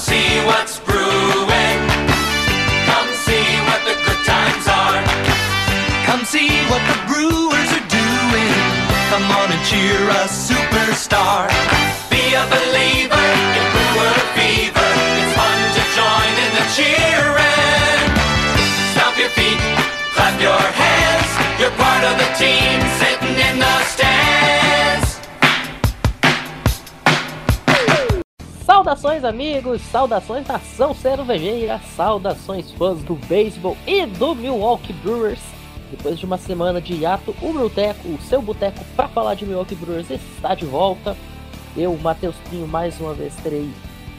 see what's brewing. Come see what the good times are. Come see what the Brewers are doing. Come on and cheer a superstar. Be a believer in Brewer fever. It's fun to join in the cheering. Stomp your feet, clap your hands. You're part of the team sitting in the stands. Saudações, amigos! Saudações, nação cervejeira! Saudações, fãs do beisebol e do Milwaukee Brewers! Depois de uma semana de hiato, o Bruteco, o seu boteco para falar de Milwaukee Brewers, está de volta. Eu, Matheus Pinho, mais uma vez terei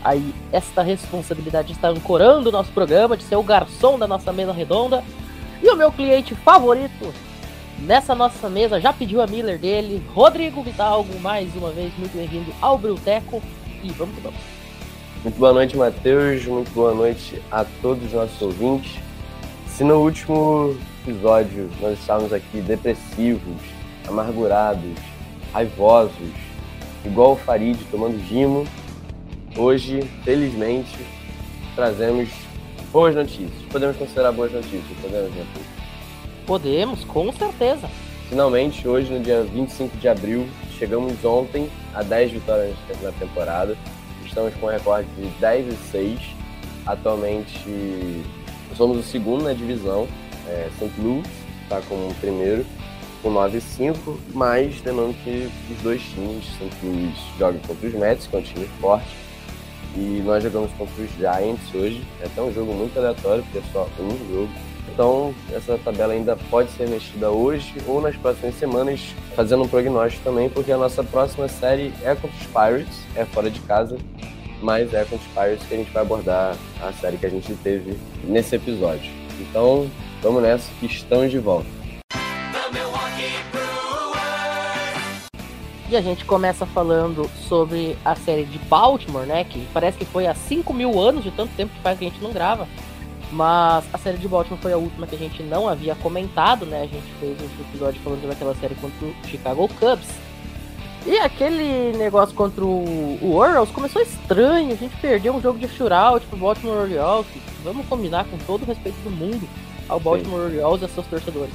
aí esta responsabilidade de estar ancorando o nosso programa, de ser o garçom da nossa mesa redonda. E o meu cliente favorito nessa nossa mesa já pediu a Miller dele, Rodrigo Vidalgo, mais uma vez muito bem-vindo ao Bruteco. E vamos que vamos. Muito boa noite, Matheus. Muito boa noite a todos os nossos ouvintes. Se no último episódio nós estávamos aqui depressivos, amargurados, raivosos, igual o Farid tomando gimo, hoje, felizmente, trazemos boas notícias. Podemos considerar boas notícias, podemos, Matheus? Podemos, com certeza. Finalmente, hoje, no dia 25 de abril, chegamos ontem a 10 vitórias na temporada. Estamos com um recorde de 10 e 6. Atualmente, somos o segundo na divisão. É, St. Louis está como o primeiro, com 9 e 5. Mas, lembrando que os dois times, St. Louis joga contra os Mets, que é um time forte. E nós jogamos contra os Giants hoje. É até um jogo muito aleatório, porque é só um jogo. Então, essa tabela ainda pode ser mexida hoje ou nas próximas semanas, fazendo um prognóstico também, porque a nossa próxima série é contra os Pirates, é fora de casa, mas é contra os Pirates que a gente vai abordar a série que a gente teve nesse episódio. Então, vamos nessa que estamos de volta. E a gente começa falando sobre a série de Baltimore, né? Que parece que foi há 5 mil anos de tanto tempo que faz que a gente não grava. Mas a série de Baltimore foi a última que a gente não havia comentado, né? A gente fez um episódio falando sobre aquela série contra o Chicago Cubs. E aquele negócio contra o, Orioles começou estranho. A gente perdeu um jogo de shootout pro Baltimore Orioles. Vamos combinar com todo o respeito do mundo ao Baltimore Orioles e aos seus torcedores.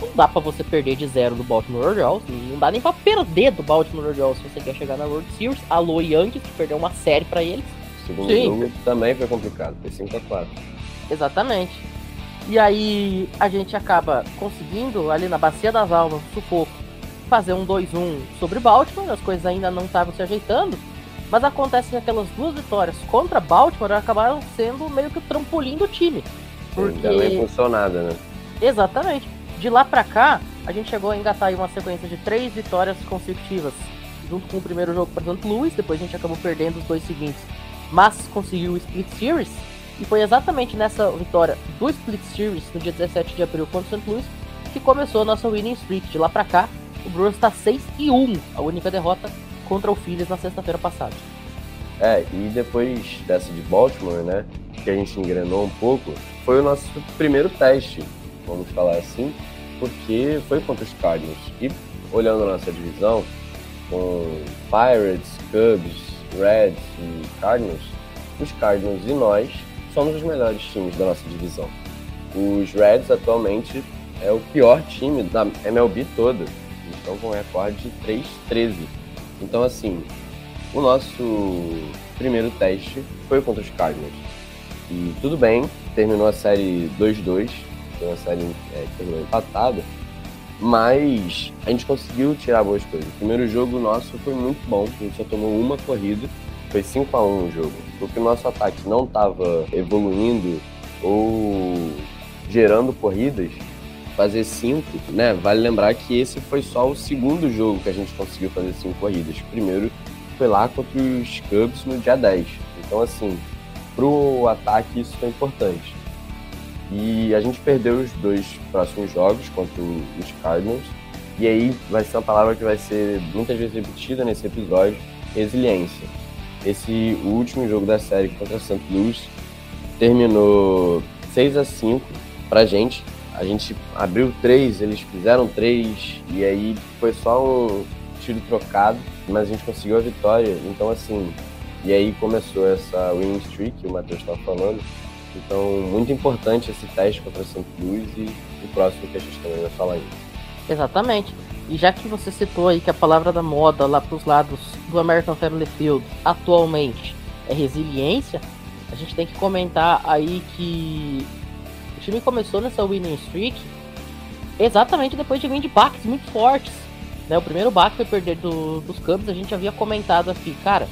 Não dá pra você perder de zero do Baltimore Orioles. Não dá nem pra perder do Baltimore Orioles se você quer chegar na World Series. Alô Yankees, que perdeu uma série pra eles. O segundo Sim. jogo também foi complicado, foi 5 a 4 Exatamente. E aí a gente acaba conseguindo, ali na Bacia das Almas, sufoco, fazer um 2-1 sobre Baltimore. As coisas ainda não estavam se ajeitando. Mas acontece que aquelas duas vitórias contra Baltimore acabaram sendo meio que o trampolim do time. Porque. Ainda não impulsou nada, né? Exatamente. De lá pra cá, a gente chegou a engatar aí uma sequência de três vitórias consecutivas. Junto com o primeiro jogo para St. Louis, depois a gente acabou perdendo os dois seguintes. Mas conseguiu o Split Series. E foi exatamente nessa vitória do Split Series, no dia 17 de abril contra o St. Louis, que começou a nossa winning streak. De lá pra cá, o Brewers está 6 e 1, a única derrota contra o Phillies na sexta-feira passada. É, e depois dessa de Baltimore, né, que a gente engrenou um pouco, foi o nosso primeiro teste, vamos falar assim, porque foi contra os Cardinals. E olhando nossa divisão, com Pirates, Cubs, Reds e Cardinals, os Cardinals e nós somos os melhores times da nossa divisão. Os Reds atualmente é o pior time da MLB toda. Estão com um recorde de 3-13. Então, assim, o nosso primeiro teste foi contra os Cardinals. E tudo bem, terminou a série 2-2, foi uma série é, que terminou empatada, mas a gente conseguiu tirar boas coisas. O primeiro jogo nosso foi muito bom, a gente só tomou uma corrida, foi 5 a 1 o jogo, porque o nosso ataque não estava evoluindo ou gerando corridas, fazer cinco, né? Vale lembrar que esse foi só o segundo jogo que a gente conseguiu fazer cinco corridas. O primeiro foi lá contra os Cubs no dia 10. Então, assim, pro ataque isso foi importante. E a gente perdeu os dois próximos jogos contra os Cardinals. E aí vai ser uma palavra que vai ser muitas vezes repetida nesse episódio, resiliência. Esse último jogo da série contra St. Louis terminou 6 a 5 pra gente. A gente abriu três, eles fizeram três, e aí foi só um tiro trocado, mas a gente conseguiu a vitória. Então, assim, E aí começou essa winning streak que o Matheus estava falando. Então, muito importante esse teste contra St. Louis e o próximo que a gente também vai falar ainda. Exatamente. E já que você citou aí que a palavra da moda lá para os lados do American Family Field atualmente é resiliência, a gente tem que comentar aí que o time começou nessa winning streak exatamente depois de vir de baques muito fortes. Né? O primeiro baque foi perder do, dos Cubs, a gente havia comentado aqui, cara.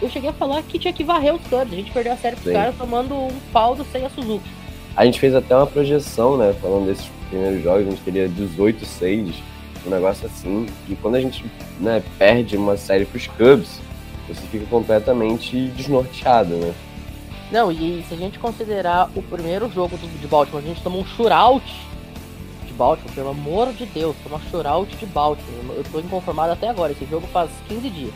Eu cheguei a falar que tinha que varrer os Cubs, a gente perdeu a série pros caras tomando um pau do Seiya Suzuki. A gente fez até uma projeção, né, falando desses primeiros jogos, a gente queria 18-6, um negócio assim. E quando a gente né, perde uma série pros Cubs, você fica completamente desnorteado, né? Não, e se a gente considerar o primeiro jogo de Baltimore, a gente tomou um shootout de Baltimore, pelo amor de Deus, tomou um shootout de Baltimore. Eu tô inconformado até agora, esse jogo faz 15 dias.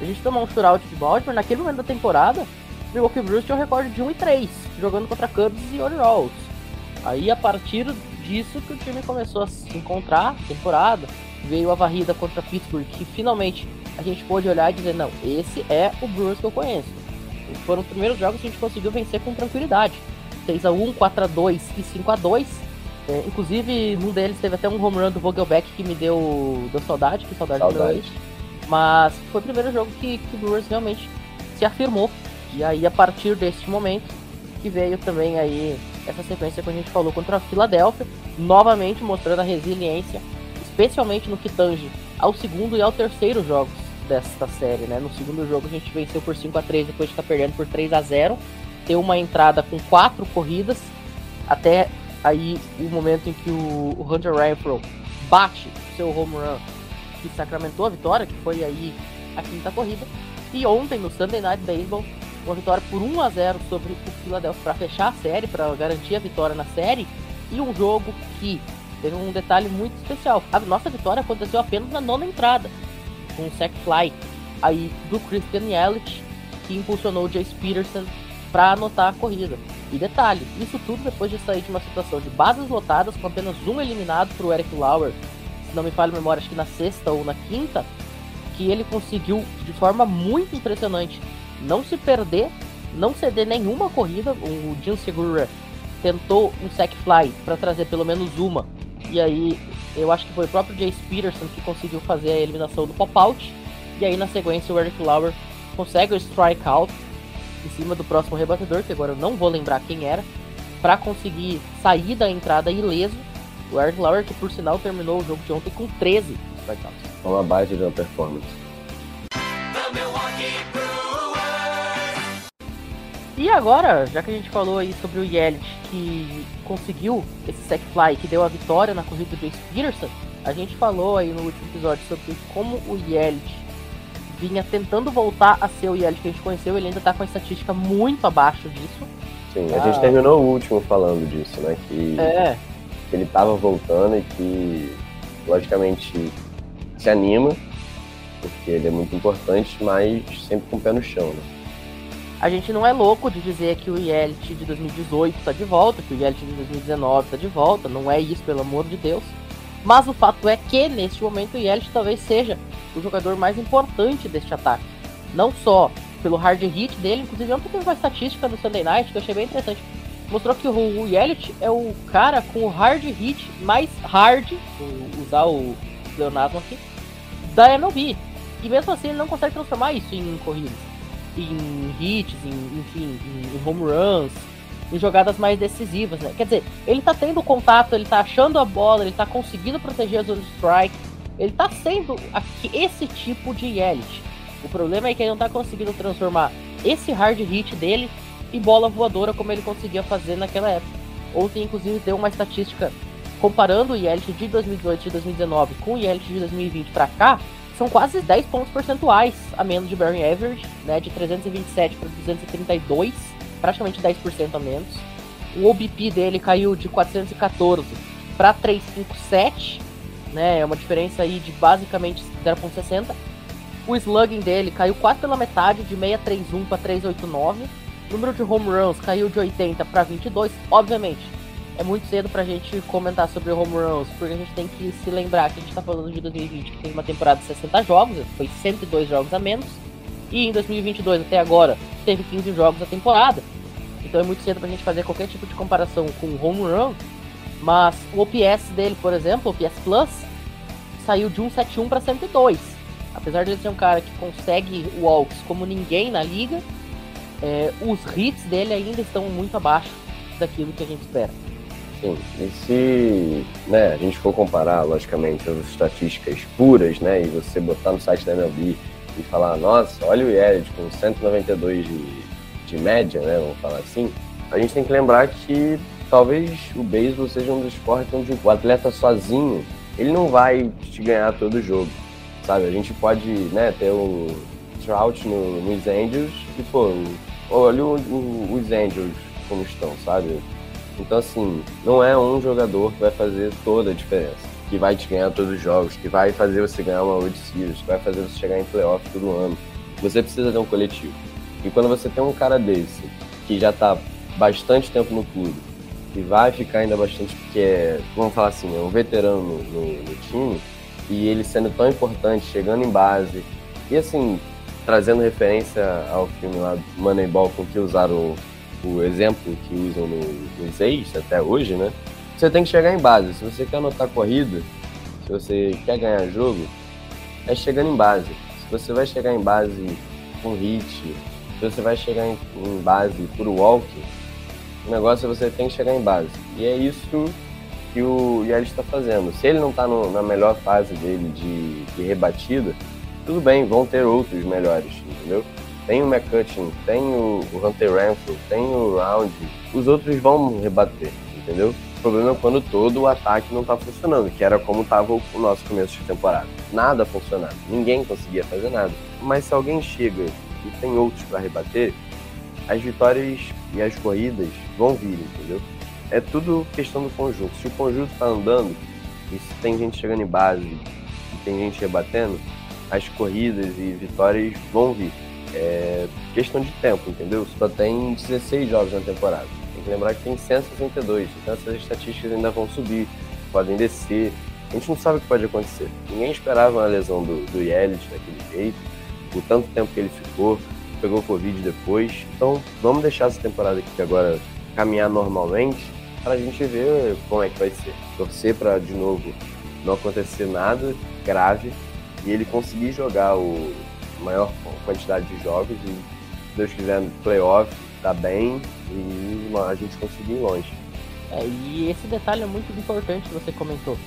A gente tomou um shootout de Baltimore, naquele momento da temporada, o Milwaukee Brewers tinha um recorde de 1 e 3, jogando contra Cubs e Orioles. Aí a partir disso que o time começou a se encontrar, temporada, veio a varrida contra Pittsburgh, que finalmente a gente pôde olhar e dizer, não, esse é o Brewers que eu conheço. Foram os primeiros jogos que a gente conseguiu vencer com tranquilidade. 6x1, 4x2 e 5x2. É, inclusive, num deles teve até um home run do Vogelbeck que me deu, deu saudade, que saudade, saudade. Mas foi o primeiro jogo que, que o Brewers realmente se afirmou. E aí, a partir deste momento, que veio também aí essa sequência que a gente falou contra a Filadélfia, novamente mostrando a resiliência, especialmente no que tange ao segundo e ao terceiro jogos desta série, né? No segundo jogo a gente venceu por 5 a 3 depois de estar perdendo por 3 a 0 Ter uma entrada com quatro corridas, até aí o momento em que o, Hunter Renfro bate o seu home run que sacramentou a vitória, que foi aí a quinta corrida. E ontem, no Sunday Night Baseball, uma vitória por 1 a 0 sobre o Philadelphia para fechar a série, para garantir a vitória na série. E um jogo que teve um detalhe muito especial. A nossa vitória aconteceu apenas na nona entrada, com um sack fly aí do Christian Yelich, que impulsionou o Jace Peterson para anotar a corrida. E detalhe, isso tudo depois de sair de uma situação de bases lotadas com apenas um eliminado para o Eric Lauer, se não me falha a memória, acho que na sexta ou na quinta, que ele conseguiu de forma muito impressionante não se perder, não ceder nenhuma corrida. O Jim Segura tentou um sack fly para trazer pelo menos uma. E aí eu acho que foi o próprio Jace Peterson que conseguiu fazer a eliminação do pop-out. E aí na sequência o Eric Lauer consegue o strikeout em cima do próximo rebatedor, que agora eu não vou lembrar quem era, para conseguir sair da entrada ileso. O Eric Lauer, que por sinal terminou o jogo de ontem com 13 strikeouts. Uma base de uma performance. E agora, já que a gente falou aí sobre o Yelich que conseguiu esse sack fly que deu a vitória na corrida do Jace Peterson, a gente falou aí no último episódio sobre como o Yelich vinha tentando voltar a ser o Yelich que a gente conheceu, ele ainda tá com a estatística muito abaixo disso. Sim, a gente terminou o último falando disso, né? Que, é. ele tava voltando e que, logicamente, se anima, porque ele é muito importante, mas sempre com o pé no chão, né? A gente não é louco de dizer que o Yelich de 2018 está de volta, que o Yelich de 2019 está de volta, não é isso, pelo amor de Deus. Mas o fato é que, neste momento, o Yelich talvez seja o jogador mais importante deste ataque. Não só pelo hard hit dele, inclusive ontem teve uma estatística no Sunday Night que eu achei bem interessante. Mostrou que o Yelich é o cara com o hard hit mais hard, vou usar o Leonardo aqui, da MLB. E mesmo assim ele não consegue transformar isso em corridas em hits, em, enfim, em home runs, em jogadas mais decisivas, né? Quer dizer, ele tá tendo contato, ele tá achando a bola, ele tá conseguindo proteger a zona strike, ele tá sendo esse tipo de Yelich. O problema é que ele não tá conseguindo transformar esse hard hit dele em bola voadora como ele conseguia fazer naquela época. Ontem, inclusive, deu uma estatística comparando o Yelich de 2018 e 2019 com o Yelich de 2020 para cá, são quase 10 pontos percentuais a menos de Barry Average, né, de 327 para 232, praticamente 10% a menos. O OBP dele caiu de 414 para 357, né, é uma diferença aí de basicamente 0.60. O slugging dele caiu quase pela metade, de 631 para 389. O número de home runs caiu de 80 para 22, obviamente é muito cedo pra gente comentar sobre home runs, porque a gente tem que se lembrar que a gente tá falando de 2020, que teve uma temporada de 60 jogos, foi 102 jogos a menos. E em 2022 até agora teve 15 jogos a temporada. Então é muito cedo pra gente fazer qualquer tipo de comparação com o home run. Mas o OPS dele, por exemplo, o OPS Plus, saiu de 171 para 102. Apesar de ele ser um cara que consegue walks como ninguém na liga, é, os hits dele ainda estão muito abaixo daquilo que a gente espera. Sim, e se né, a gente for comparar, logicamente, as estatísticas puras, né, e você botar no site da MLB e falar, nossa, olha o Yelich com 192 de, de média, né, vamos falar assim, a gente tem que lembrar que talvez o beisebol seja um dos esportes onde o atleta sozinho, ele não vai te ganhar todo o jogo, sabe? A gente pode, né, ter o Trout no, nos Angels e, pô, olha o, o, os Angels como estão, sabe? Então, assim, não é um jogador que vai fazer toda a diferença, que vai te ganhar todos os jogos, que vai fazer você ganhar uma World Series, que vai fazer você chegar em playoff todo ano. Você precisa ter um coletivo. E quando você tem um cara desse, que já está bastante tempo no clube, que vai ficar ainda bastante, porque é, vamos falar assim, é um veterano no, no, no time, e ele sendo tão importante, chegando em base, e assim, trazendo referência ao filme lá Moneyball com que usaram o exemplo que usam no, nos até hoje, né? Você tem que chegar em base. Se você quer anotar corrida, se você quer ganhar jogo, é chegando em base. Se você vai chegar em base com hit, se você vai chegar em, em base por walk, o negócio é você tem que chegar em base. E é isso que o Yelich está fazendo. Se ele não está na melhor fase dele de, de rebatida, tudo bem, vão ter outros melhores, entendeu? Tem o McCutcheon, tem o, Hunter Renfrew, tem o Round, os outros vão rebater, entendeu? O problema é quando todo o ataque não tá funcionando, que era como tava o nosso começo de temporada. Nada funcionava, ninguém conseguia fazer nada. Mas se alguém chega e tem outros para rebater, as vitórias e as corridas vão vir, entendeu? É tudo questão do conjunto. Se o conjunto tá andando, e se tem gente chegando em base e tem gente rebatendo, as corridas e vitórias vão vir. É questão de tempo, entendeu? Só tem 16 jogos na temporada. Tem que lembrar que tem 162, então essas estatísticas ainda vão subir, podem descer. A gente não sabe o que pode acontecer. Ninguém esperava uma lesão do, do Yelich daquele jeito, o tanto tempo que ele ficou, pegou Covid depois. Então vamos deixar essa temporada aqui agora caminhar normalmente para a gente ver como é que vai ser. Torcer para de novo não acontecer nada grave e ele conseguir jogar o, maior quantidade de jogos e, se Deus quiser, playoff, tá bem e a gente conseguir ir longe. É, e esse detalhe é muito importante que você comentou.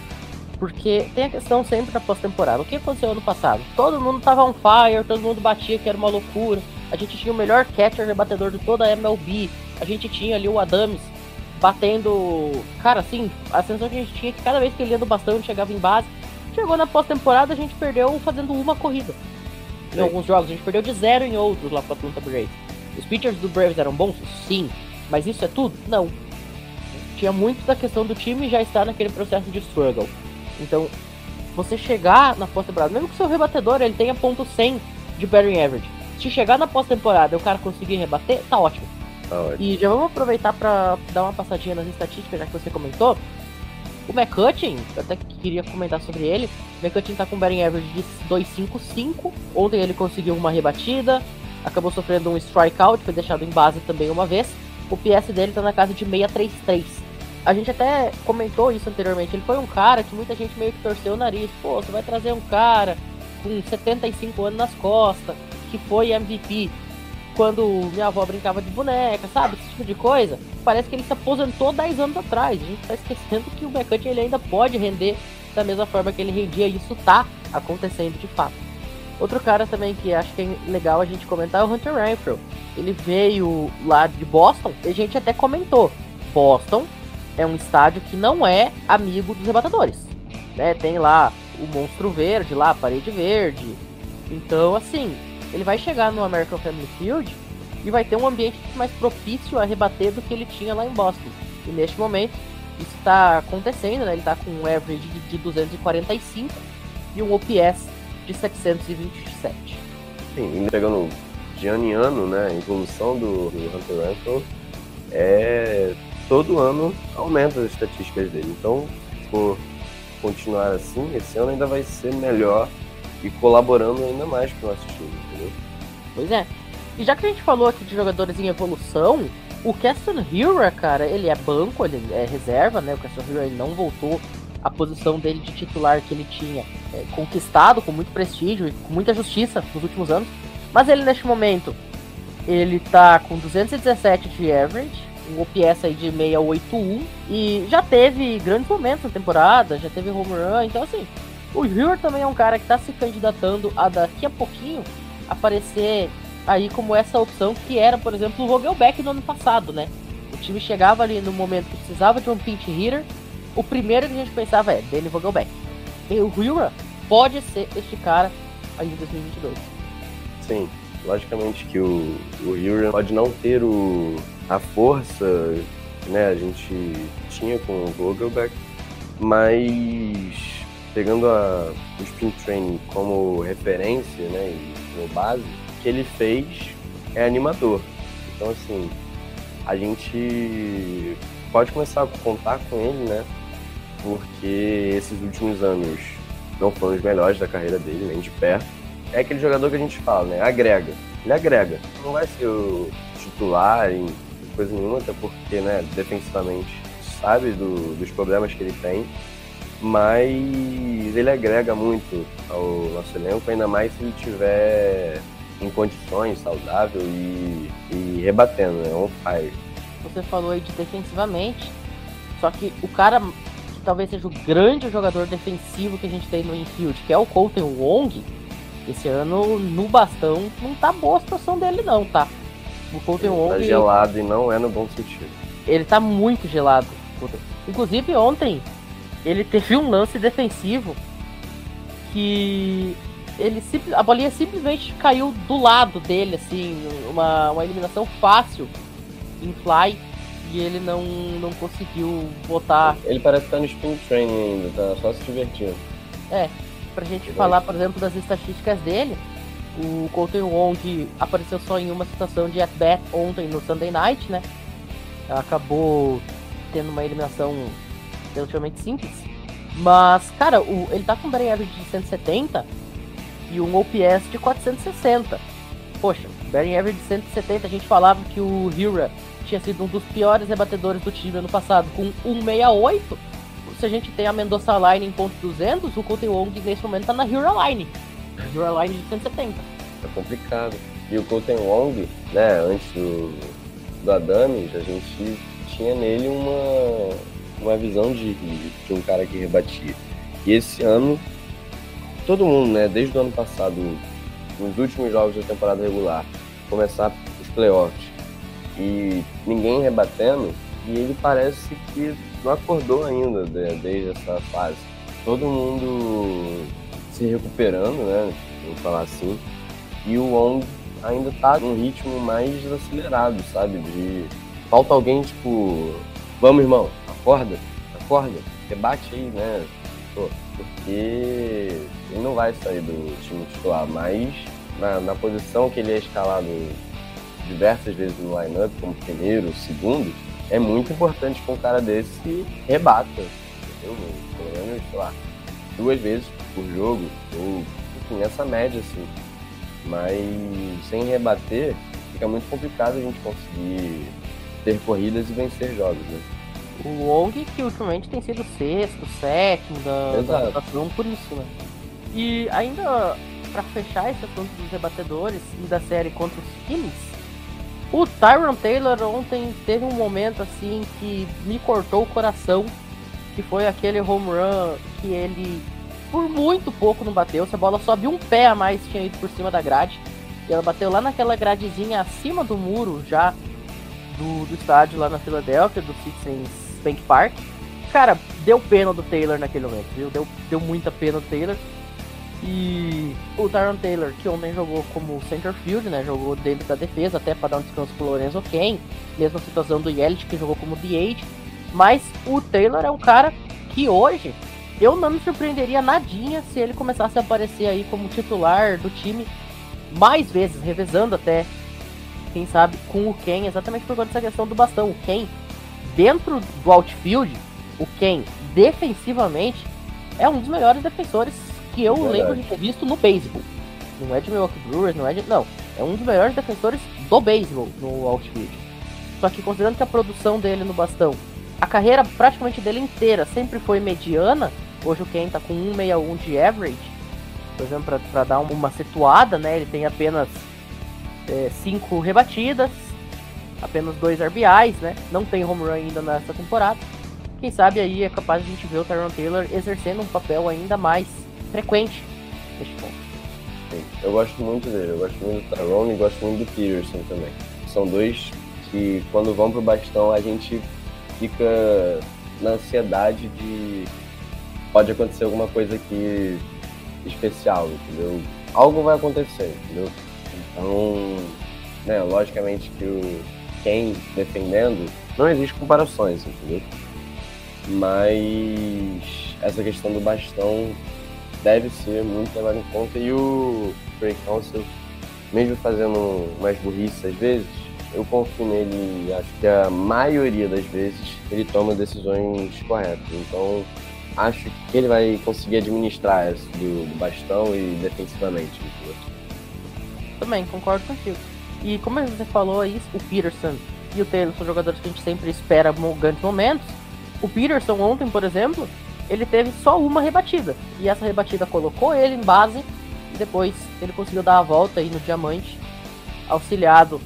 Porque tem a questão sempre da pós-temporada. O que aconteceu ano passado? Todo mundo tava on fire, todo mundo batia que era uma loucura. A gente tinha o melhor catcher rebatedor de toda a MLB. A gente tinha ali o Adams batendo. Cara, assim, a sensação que a gente tinha é que cada vez que ele ia do bastão chegava em base. Chegou na pós-temporada, a gente perdeu fazendo uma corrida em Sim. alguns jogos, a gente perdeu de zero em outros lá com a Atlanta Braves. Os pitchers do Braves eram bons? Sim. Mas isso é tudo? Não. Tinha muito da questão do time já estar naquele processo de struggle. Então, você chegar na pós-temporada, mesmo que seu rebatedor ele tenha ponto 100 de batting average, se chegar na pós-temporada e o cara conseguir rebater, tá ótimo. Tá ótimo. E já vamos aproveitar para dar uma passadinha nas estatísticas, já que você comentou. O McCutcheon, até queria comentar sobre ele. O McCutcheon tá com um batting average de 2.55. Ontem ele conseguiu uma rebatida, acabou sofrendo um strikeout, foi deixado em base também uma vez. O PS dele tá na casa de 6.33. A gente até comentou isso anteriormente. Ele foi um cara que muita gente meio que torceu o nariz. Pô, você vai trazer um cara com 75 anos nas costas, que foi MVP quando minha avó brincava de boneca, sabe? Esse tipo de coisa. Parece que ele se aposentou 10 anos atrás. A gente tá esquecendo que o McCutcheon ele ainda pode render da mesma forma que ele rendia. E isso tá acontecendo de fato. Outro cara também que acho que é legal a gente comentar é o Hunter Renfrew. Ele veio lá de Boston e a gente até comentou. Boston é um estádio que não é amigo dos rebatadores. Né? Tem lá o monstro verde lá, a parede verde. Então, assim, ele vai chegar no American Family Field e vai ter um ambiente mais propício a rebater do que ele tinha lá em Boston. E neste momento, isso está acontecendo, né? Ele está com um average de 245 e um OPS de 727. Sim, pegando de ano em ano, né? A evolução do, do Hunter Renfrew é todo ano aumenta as estatísticas dele. Então, se for continuar assim, esse ano ainda vai ser melhor e colaborando ainda mais com o nosso time? Pois é. E já que a gente falou aqui de jogadores em evolução, o Caston Hura, cara, ele é banco, ele é reserva, né? O Caston Hura ele não voltou à posição dele de titular que ele tinha é, conquistado com muito prestígio e com muita justiça nos últimos anos. Mas ele neste momento, ele tá com 217 de average, um OPS aí de 681 e já teve grandes momentos na temporada, já teve home run, então assim, o Hura também é um cara que está se candidatando a daqui a pouquinho aparecer aí como essa opção que era, por exemplo, o Vogelbeck no ano passado, né? O time chegava ali no momento que precisava de um pinch hitter, o primeiro que a gente pensava é Danny Vogelbeck. E o Hura pode ser este cara aí em 2022. Sim, logicamente que o, o Hura pode não ter o, a força né, a gente tinha com o Vogelbeck, mas pegando a, o Spin Training como referência né, e como base, que ele fez é animador. Então, assim, a gente pode começar a contar com ele, né? Porque esses últimos anos não foram os melhores da carreira dele, nem de perto. É aquele jogador que a gente fala, né? Agrega. Ele agrega. Não vai ser o titular em coisa nenhuma, até porque, né, defensivamente, sabe do, dos problemas que ele tem. Mas ele agrega muito ao nosso elenco, ainda mais se ele tiver em condições, saudável e, e rebatendo, né? On fire. Você falou aí de defensivamente, só que o cara que talvez seja o grande jogador defensivo que a gente tem no infield, que é o Colton Wong, esse ano no bastão não tá boa a situação dele não, tá? O Colton ele Wong... Tá gelado e não é no bom sentido. Ele tá muito gelado. Inclusive ontem ele teve um lance defensivo que ele a bolinha simplesmente caiu do lado dele, assim, uma, uma eliminação fácil em fly e ele não, não conseguiu botar. Ele parece estar no spin training ainda, tá só se divertindo. É, pra gente falar, por exemplo, das estatísticas dele, o Colton Wong apareceu só em uma situação de at-bat ontem no Sunday Night, né? Acabou tendo uma eliminação relativamente simples. Mas, cara, o, ele tá com um batting average de 170 e um OPS de 460. Poxa, batting average de 170, a gente falava que o Hira tinha sido um dos piores rebatedores do time ano passado, com 168. Se a gente tem a Mendoza Line em ponto 200, o Colton Wong nesse momento tá na Hira Line. Hira Line de 170. É complicado. E o Colton Wong, né, antes do, do Adames, a gente tinha nele uma, uma visão de, de um cara que rebatia. E esse ano todo mundo, né, desde o ano passado, nos últimos jogos da temporada regular, começar os playoffs e ninguém rebatendo, e ele parece que não acordou ainda desde essa fase. Todo mundo se recuperando, né, vamos falar assim, e o Wong ainda tá num ritmo mais acelerado, sabe? De falta alguém tipo, vamos irmão, acorda, acorda, rebate aí, né? Pô, porque ele não vai sair do time titular, mas na, na posição que ele é escalado diversas vezes no lineup, como primeiro, segundo, é muito importante que um cara desse rebata, entendeu? Pelo menos, sei lá, duas vezes por jogo, ou enfim, essa média assim. Mas sem rebater, fica muito complicado a gente conseguir ter corridas e vencer jogos, né? O Wong, que ultimamente tem sido sexto, sétimo da, da rotação por isso, né? E ainda para fechar esse assunto dos rebatedores e da série contra os Phillies, o Tyron Taylor ontem teve um momento assim que me cortou o coração, que foi aquele home run que ele por muito pouco não bateu, se a bola sobe um pé a mais tinha ido por cima da grade, e ela bateu lá naquela gradezinha acima do muro já do, do estádio lá na Filadélfia, do Citizens Bank Park. Cara, deu pena do Taylor naquele momento, viu? Deu, deu muita pena do Taylor. E o Tyron Taylor, que ontem jogou como center field, né? Jogou dentro da defesa, até para dar um descanso pro Lorenzo Ken. Mesma situação do Yelich, que jogou como DH. Mas o Taylor é um cara que hoje eu não me surpreenderia nadinha se ele começasse a aparecer aí como titular do time mais vezes, revezando até, quem sabe, com o Ken, exatamente por conta dessa questão do bastão. O Ken dentro do outfield, o Ken, defensivamente, é um dos melhores defensores que eu Verdade. lembro de ter visto no beisebol. Não é de Milwaukee Brewers, não é de. Não. é um dos melhores defensores do beisebol no outfield. Só que considerando que a produção dele no bastão, a carreira praticamente dele inteira sempre foi mediana, hoje o Ken tá com 1,61 de average, por exemplo, para dar uma situada, né? Ele tem apenas 5 é, rebatidas, apenas 2 RBIs, né? Não tem home run ainda nessa temporada. Quem sabe aí é capaz de a gente ver o Tyron Taylor exercendo um papel ainda mais frequente neste ponto. Eu gosto muito dele, eu gosto muito do Tyron e gosto muito do Peterson também. São dois que quando vão pro bastão a gente fica na ansiedade de pode acontecer alguma coisa aqui especial, entendeu? Algo vai acontecer, entendeu? Então, né, logicamente que o quem defendendo, não existe comparações, entendeu? Mas essa questão do bastão deve ser muito levada em conta e o Free Council, mesmo fazendo mais burrice às vezes, eu confio nele acho que a maioria das vezes ele toma decisões corretas. Então acho que ele vai conseguir administrar isso do, bastão e defensivamente. Também, concordo contigo. E como você falou aí, o Peterson e o Taylor são jogadores que a gente sempre espera grandes momentos. O Peterson ontem, por exemplo, ele teve só uma rebatida. E essa rebatida colocou ele em base e depois ele conseguiu dar a volta aí no diamante, auxiliado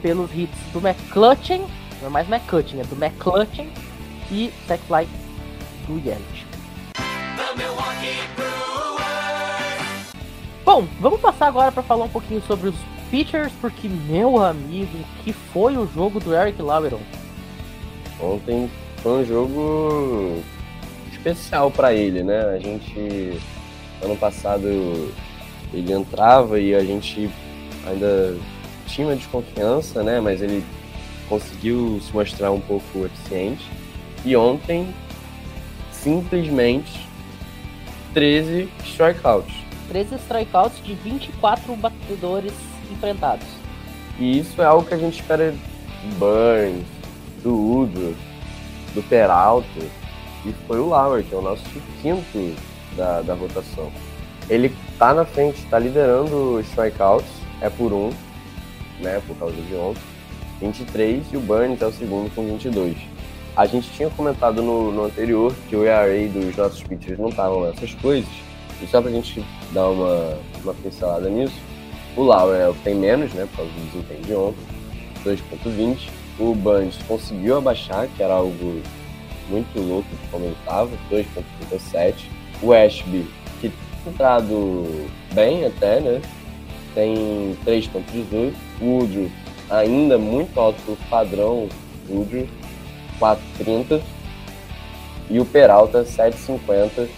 pelos hits do McClutchen, não é mais McCutchen, é do McClutchen e Sackfly do Yelich. Bom, vamos passar agora para falar um pouquinho sobre os pitchers, porque, meu amigo, que foi o jogo do Eric Laueron? Ontem foi um jogo especial para ele, né? A gente, ano passado, ele entrava e a gente ainda tinha uma desconfiança, né? Mas ele conseguiu se mostrar um pouco eficiente. E ontem, simplesmente, 13 strikeouts. 13 strikeouts de 24 batedores enfrentados. E isso é algo que a gente espera do Burns, do Udo, do Peralta, e foi o Lauer, que é o nosso quinto da, da rotação. Ele tá na frente, tá liderando os strikeouts, é por um, né, por causa de ontem, 23, e o Burns é o segundo com 22. A gente tinha comentado no, no anterior que o ERA dos nossos pitchers não estavam nessas coisas, e só pra gente dar uma, uma pincelada nisso, o Lauer é tem menos, né, por causa do desempenho de ontem, 2.20. O Burns conseguiu abaixar, que era algo muito louco de como ele estava, 2.37. O Ashby, que tem entrado bem até, né, tem 3.18. O Woodrow, ainda muito alto para o padrão Woodrow, 4.30. E o Peralta, 7.50.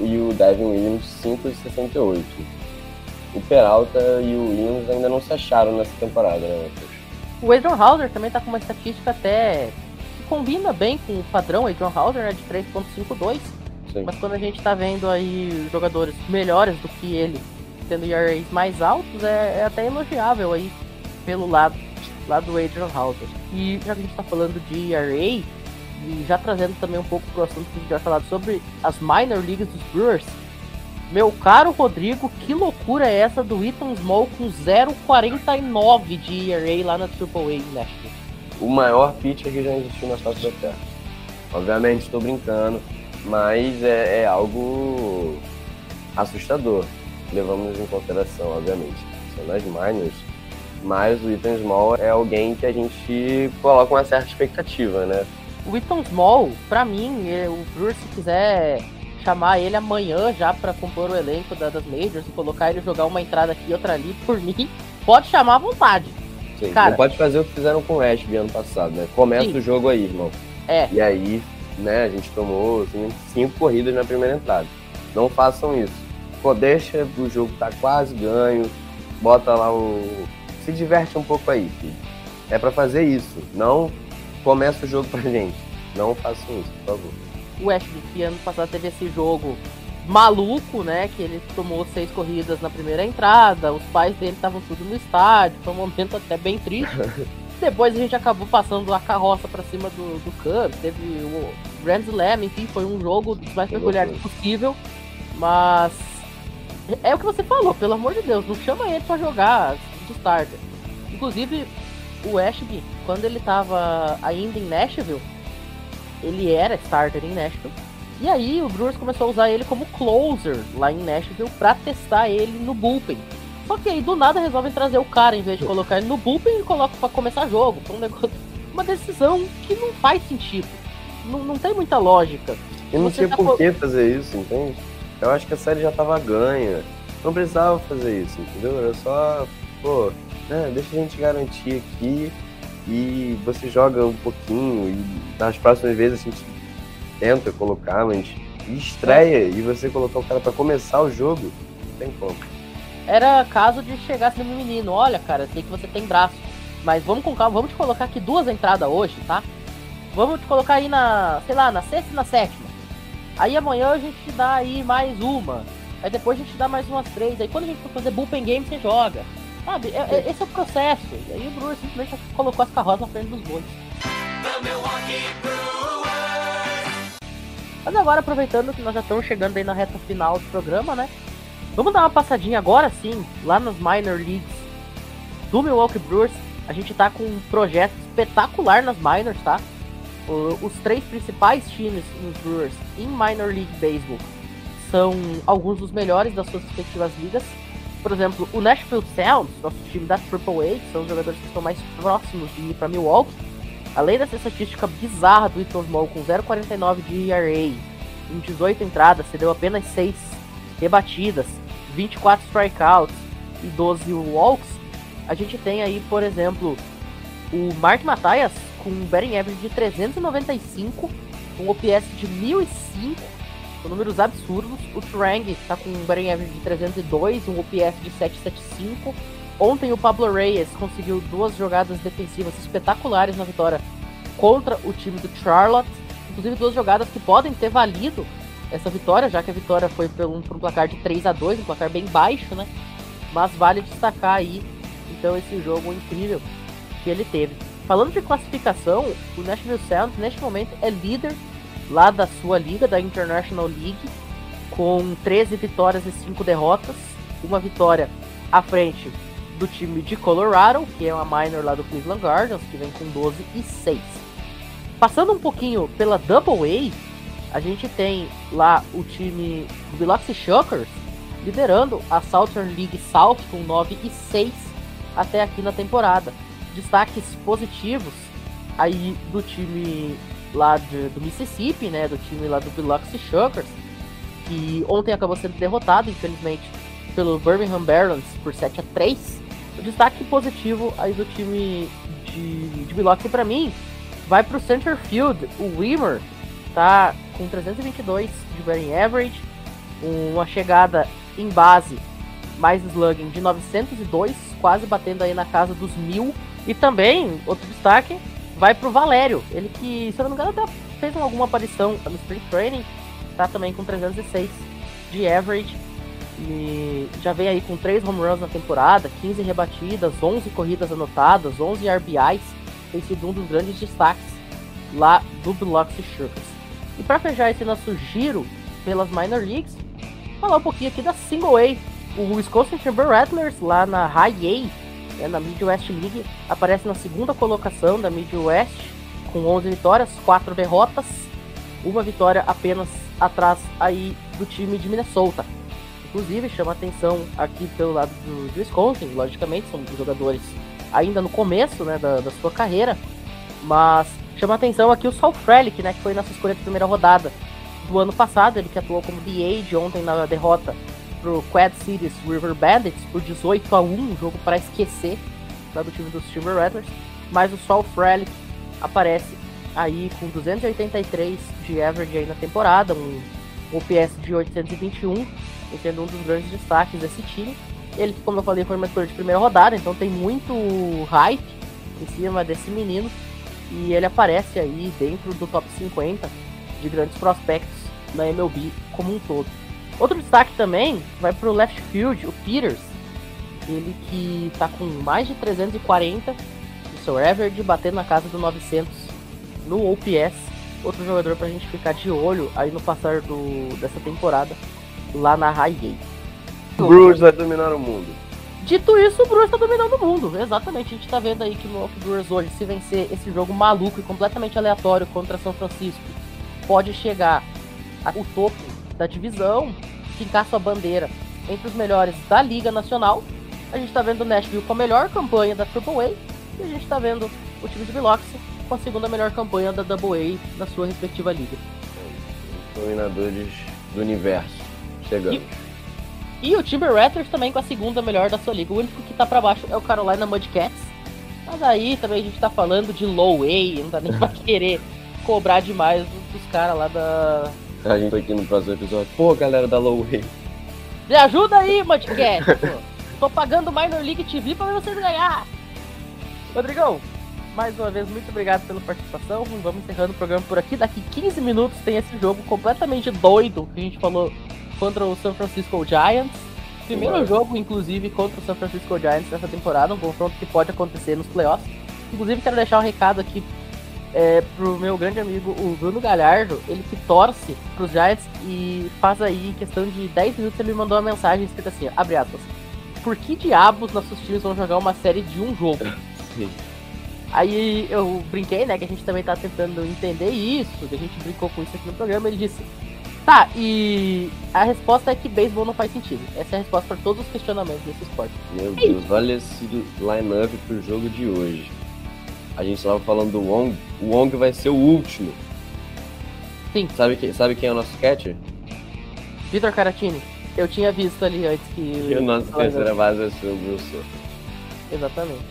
E o Devin Williams, 5.68 o Peralta e o Williams ainda não se acharam nessa temporada, né, Matheus? O Adrian Hauser também tá com uma estatística até que combina bem com o padrão Adrian Hauser, né, de 3.52. Mas quando a gente tá vendo aí jogadores melhores do que ele, tendo ERAs mais altos, é, é até elogiável aí pelo lado, lado do Adrian Hauser. E já que a gente tá falando de ERA, e já trazendo também um pouco pro assunto que a gente vai falar sobre as minor leagues dos Brewers, meu caro Rodrigo, que loucura é essa do Ethan Small com 0,49 de ERA lá na AAA né? O maior pitcher que já existiu na face da Terra. Obviamente estou brincando, mas é, é, algo assustador. Levamos em consideração, obviamente. São das minors, mas o Ethan Small é alguém que a gente coloca uma certa expectativa, né? O Ethan Small, para mim, é, o Brewer se quiser chamar ele amanhã já para compor o elenco da, das Majors e colocar ele jogar uma entrada aqui e outra ali, por mim, pode chamar à vontade. Sim, Cara, pode fazer o que fizeram com o Ashby ano passado, né? Começa sim. o jogo aí, irmão. É. E aí, né, a gente tomou assim, cinco corridas na primeira entrada. Não façam isso. Pô, deixa o jogo tá quase ganho, bota lá o. Se diverte um pouco aí, filho. É para fazer isso. Não começa o jogo pra gente. Não façam isso, por favor o Ashby, que ano passado teve esse jogo maluco, né? Que ele tomou seis corridas na primeira entrada, os pais dele estavam tudo no estádio, foi um momento até bem triste. Depois a gente acabou passando a carroça para cima do, do Cubs, teve o Grand Slam, enfim, foi um jogo dos mais peculiares possível, mas é o que você falou, pelo amor de Deus, não chama ele para jogar de starter. Inclusive, o Ashby, quando ele tava ainda em Nashville, ele era starter em Nashville. E aí o Brewers começou a usar ele como closer lá em Nashville para testar ele no bullpen. Só que aí do nada resolvem trazer o cara, em vez de colocar ele no bullpen, ele coloca para começar jogo. Foi um negócio, uma decisão que não faz sentido. Não, não tem muita lógica. E não Você tinha tá por que fazer isso, entende? Eu acho que a série já tava ganha. Não precisava fazer isso, entendeu? Era só, pô, né, deixa a gente garantir aqui e você joga um pouquinho e nas próximas vezes a gente tenta colocar, mas estreia e você colocar o cara pra começar o jogo, não tem como. Era caso de chegar assim no menino, olha cara, sei que você tem braço, mas vamos com calma, vamos te colocar aqui duas entradas hoje, tá? Vamos te colocar aí na, sei lá, na sexta e na sétima. Aí amanhã a gente te dá aí mais uma. Aí depois a gente te dá mais umas três. Aí quando a gente for fazer bullpen game, você joga. Sabe? É- é- esse é o processo. E aí o Brewer simplesmente colocou as carroças na frente dos bois. Brewers. Mas agora, aproveitando que nós já estamos chegando aí na reta final do programa, né? Vamos dar uma passadinha agora sim, lá nas minor leagues do Milwaukee Brewers. A gente tá com um projeto espetacular nas minors, tá? Os três principais times nos Brewers em Minor League Baseball são alguns dos melhores das suas respectivas ligas. Por exemplo, o Nashville Sounds, nosso time da AAA, que são os jogadores que estão mais próximos de ir para Milwaukee. Além dessa estatística bizarra do Ethan Small com 0,49 de ERA, em 18 entradas, cedeu apenas 6 rebatidas, 24 strikeouts e 12 walks, a gente tem aí, por exemplo, o Mark Matias com um batting average de 395, um OPS de 1005, com números absurdos. O Trang está com um batting average de 302, um OPS de 775. Ontem o Pablo Reyes conseguiu duas jogadas defensivas espetaculares na vitória contra o time do Charlotte. Inclusive duas jogadas que podem ter valido essa vitória, já que a vitória foi por um, por um placar de 3 a 2 um placar bem baixo, né? Mas vale destacar aí, então, esse jogo incrível que ele teve. Falando de classificação, o Nashville Sounds neste momento é líder lá da sua liga, da International League, com 13 vitórias e 5 derrotas, uma vitória à frente do time de Colorado, que é uma minor lá do Cleveland Guardians, que vem com 12 e 6. Passando um pouquinho pela Double A, a gente tem lá o time do Biloxi Shockers liderando a Southern League South com 9 e 6 até aqui na temporada. Destaques positivos aí do time lá de- do Mississippi, né, do time lá do Biloxi Shockers, que ontem acabou sendo derrotado, infelizmente, pelo Birmingham Barons por 7 a 3. O destaque positivo aí do time de, de Biloxi para mim vai pro center field, o Weimer tá com 322 de batting average, uma chegada em base mais slugging de 902, quase batendo aí na casa dos mil. E também, outro destaque, vai pro Valério, ele que, se eu não me engano, até fez alguma aparição no Spring Training, tá também com 306 de average. E já vem aí com 3 home runs na temporada, 15 rebatidas, 11 corridas anotadas, 11 RBIs. Tem sido um dos grandes destaques lá do Biloxi Sharks. E para fechar esse nosso giro pelas minor leagues, falar um pouquinho aqui da Single A. O Wisconsin Timber Rattlers lá na High A, né, na Midwest League, aparece na segunda colocação da Midwest com 11 vitórias, 4 derrotas, uma vitória apenas atrás aí do time de Minnesota. Inclusive chama atenção aqui pelo lado do, do Wisconsin, logicamente são jogadores ainda no começo né, da, da sua carreira, mas chama atenção aqui o Saul Frelick, né, que foi nossa escolha de primeira rodada do ano passado, ele que atuou como DA de ontem na derrota pro Quad Cities River Bandits por 18 a 1, um jogo para esquecer lá do time dos Timber Rattlers, mas o Saul Frelick aparece aí com 283 de average aí na temporada, um OPS de 821, e sendo um dos grandes destaques desse time. Ele, como eu falei, foi uma escolha de primeira rodada, então tem muito hype em cima desse menino. E ele aparece aí dentro do top 50 de grandes prospectos da MLB como um todo. Outro destaque também vai para o left field, o Peters. Ele que está com mais de 340 no seu average, batendo na casa do 900 no OPS. Outro jogador para a gente ficar de olho aí no passar do, dessa temporada lá na High Gate. O Brewers vai dominar o mundo. Dito isso, o Brewers tá dominando o mundo. Exatamente, a gente tá vendo aí que o Milwaukee Brewers hoje, se vencer esse jogo maluco e completamente aleatório contra São Francisco, pode chegar ao topo da divisão, fincar sua bandeira entre os melhores da Liga Nacional. A gente tá vendo o Nashville com a melhor campanha da AAA e a gente tá vendo o time de Biloxi com a segunda melhor campanha da AA na sua respectiva liga. Dominadores do universo. Chegamos. E o Timber Raptors também com a segunda melhor da sua liga. O único que tá pra baixo é o Carolina Mudcats. Mas aí também a gente tá falando de low A, não dá nem pra querer cobrar demais dos caras lá da. A gente foi aqui no próximo episódio. Pô, galera da Low A. Me ajuda aí, Mudcats! pô. Tô pagando Minor League TV pra ver vocês ganhar! Rodrigão, mais uma vez, muito obrigado pela participação. Vamos encerrando o programa por aqui. Daqui 15 minutos tem esse jogo completamente doido que a gente falou contra o San Francisco Giants. Primeiro Ué. jogo, inclusive, contra o San Francisco Giants nessa temporada, um confronto que pode acontecer nos playoffs. Inclusive, quero deixar um recado aqui é, pro meu grande amigo, o Bruno Galhardo, ele que torce pros Giants e faz aí, em questão de 10 minutos, ele me mandou uma mensagem escrita assim, ó, abre aspas, por que diabos nossos times vão jogar uma série de um jogo? Sim. Aí eu brinquei, né, que a gente também tá tentando entender isso, que a gente brincou com isso aqui no programa, ele disse, tá, e a resposta é que beisebol não faz sentido. Essa é a resposta para todos os questionamentos desse esporte. Meu Deus, olha esse line-up pro jogo de hoje. A gente tava falando do Wong. O Wong vai ser o último. Sim. Sabe, que, sabe quem é o nosso catcher? Vitor Caratini, eu tinha visto ali antes que... E o nosso terceira base vai ser o Wilson. Exatamente.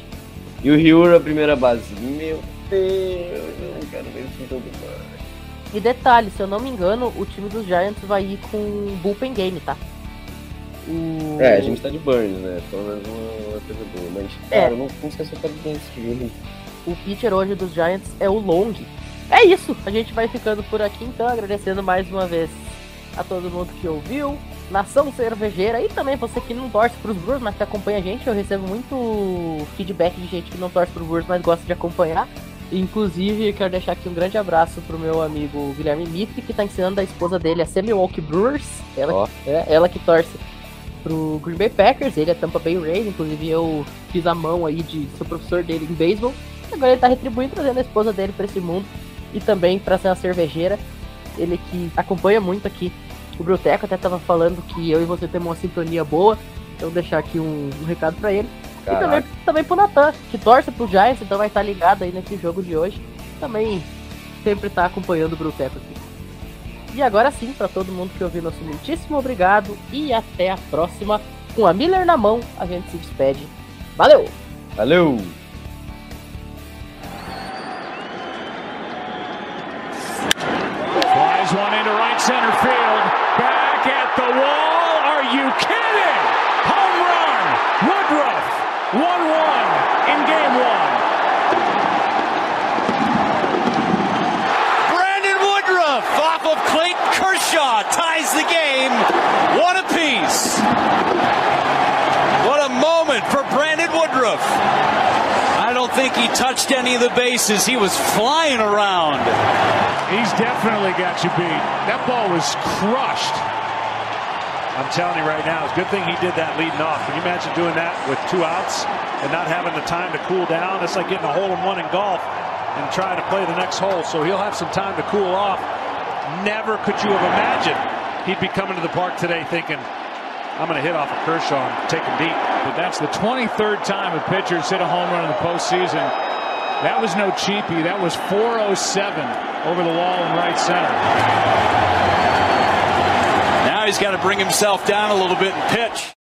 E o Ryu a primeira base. Meu Deus, eu não quero ver esse jogo mais. E detalhe, se eu não me engano, o time dos Giants vai ir com bullpen game, tá? O... É, a gente tá de Burns, né? Pelo menos uma, uma coisa boa. Mas, É. cara, eu não, não sei se eu quero ver esse. O pitcher hoje dos Giants é o Long. É isso, a gente vai ficando por aqui então, agradecendo mais uma vez a todo mundo que ouviu, Nação Cervejeira e também você que não torce pros Brewers, mas que acompanha a gente. Eu recebo muito feedback de gente que não torce pros Brewers, mas gosta de acompanhar. Inclusive, quero deixar aqui um grande abraço pro meu amigo Guilherme Mitre, que tá ensinando a esposa dele a ser Milwaukee Brewers. Ela, Ó. é, ela que torce pro Green Bay Packers, ele é Tampa Bay Rays, inclusive eu fiz a mão aí de ser professor dele em beisebol. Agora ele tá retribuindo, trazendo a esposa dele pra esse mundo e também pra ser uma cervejeira. Ele que acompanha muito aqui o Bruteco, até tava falando que eu e você temos uma sintonia boa. Então vou deixar aqui um, um recado pra ele. E também, Caraca. também pro Natan, que torce pro Giants, então vai estar ligado aí nesse jogo de hoje. Também sempre tá acompanhando o Bruteco aqui. E agora sim, pra todo mundo que ouviu, nosso muitíssimo obrigado e até a próxima. Com a Miller na mão, a gente se despede. Valeu! Valeu! One into right center field. Back at the wall. Are you kidding? Home run. Woodruff. 1 1 in game one. Brandon Woodruff off of Clayton Kershaw ties the game. One apiece. What a moment for Brandon Woodruff. Think he touched any of the bases. He was flying around. He's definitely got you beat. That ball was crushed. I'm telling you right now, it's a good thing he did that leading off. Can you imagine doing that with two outs and not having the time to cool down? It's like getting a hole in one in golf and trying to play the next hole. So he'll have some time to cool off. Never could you have imagined he'd be coming to the park today thinking, I'm going to hit off a Kershaw and take him deep. But that's the 23rd time a pitcher's hit a home run in the postseason. That was no cheapie. That was 407 over the wall in right center. Now he's got to bring himself down a little bit and pitch.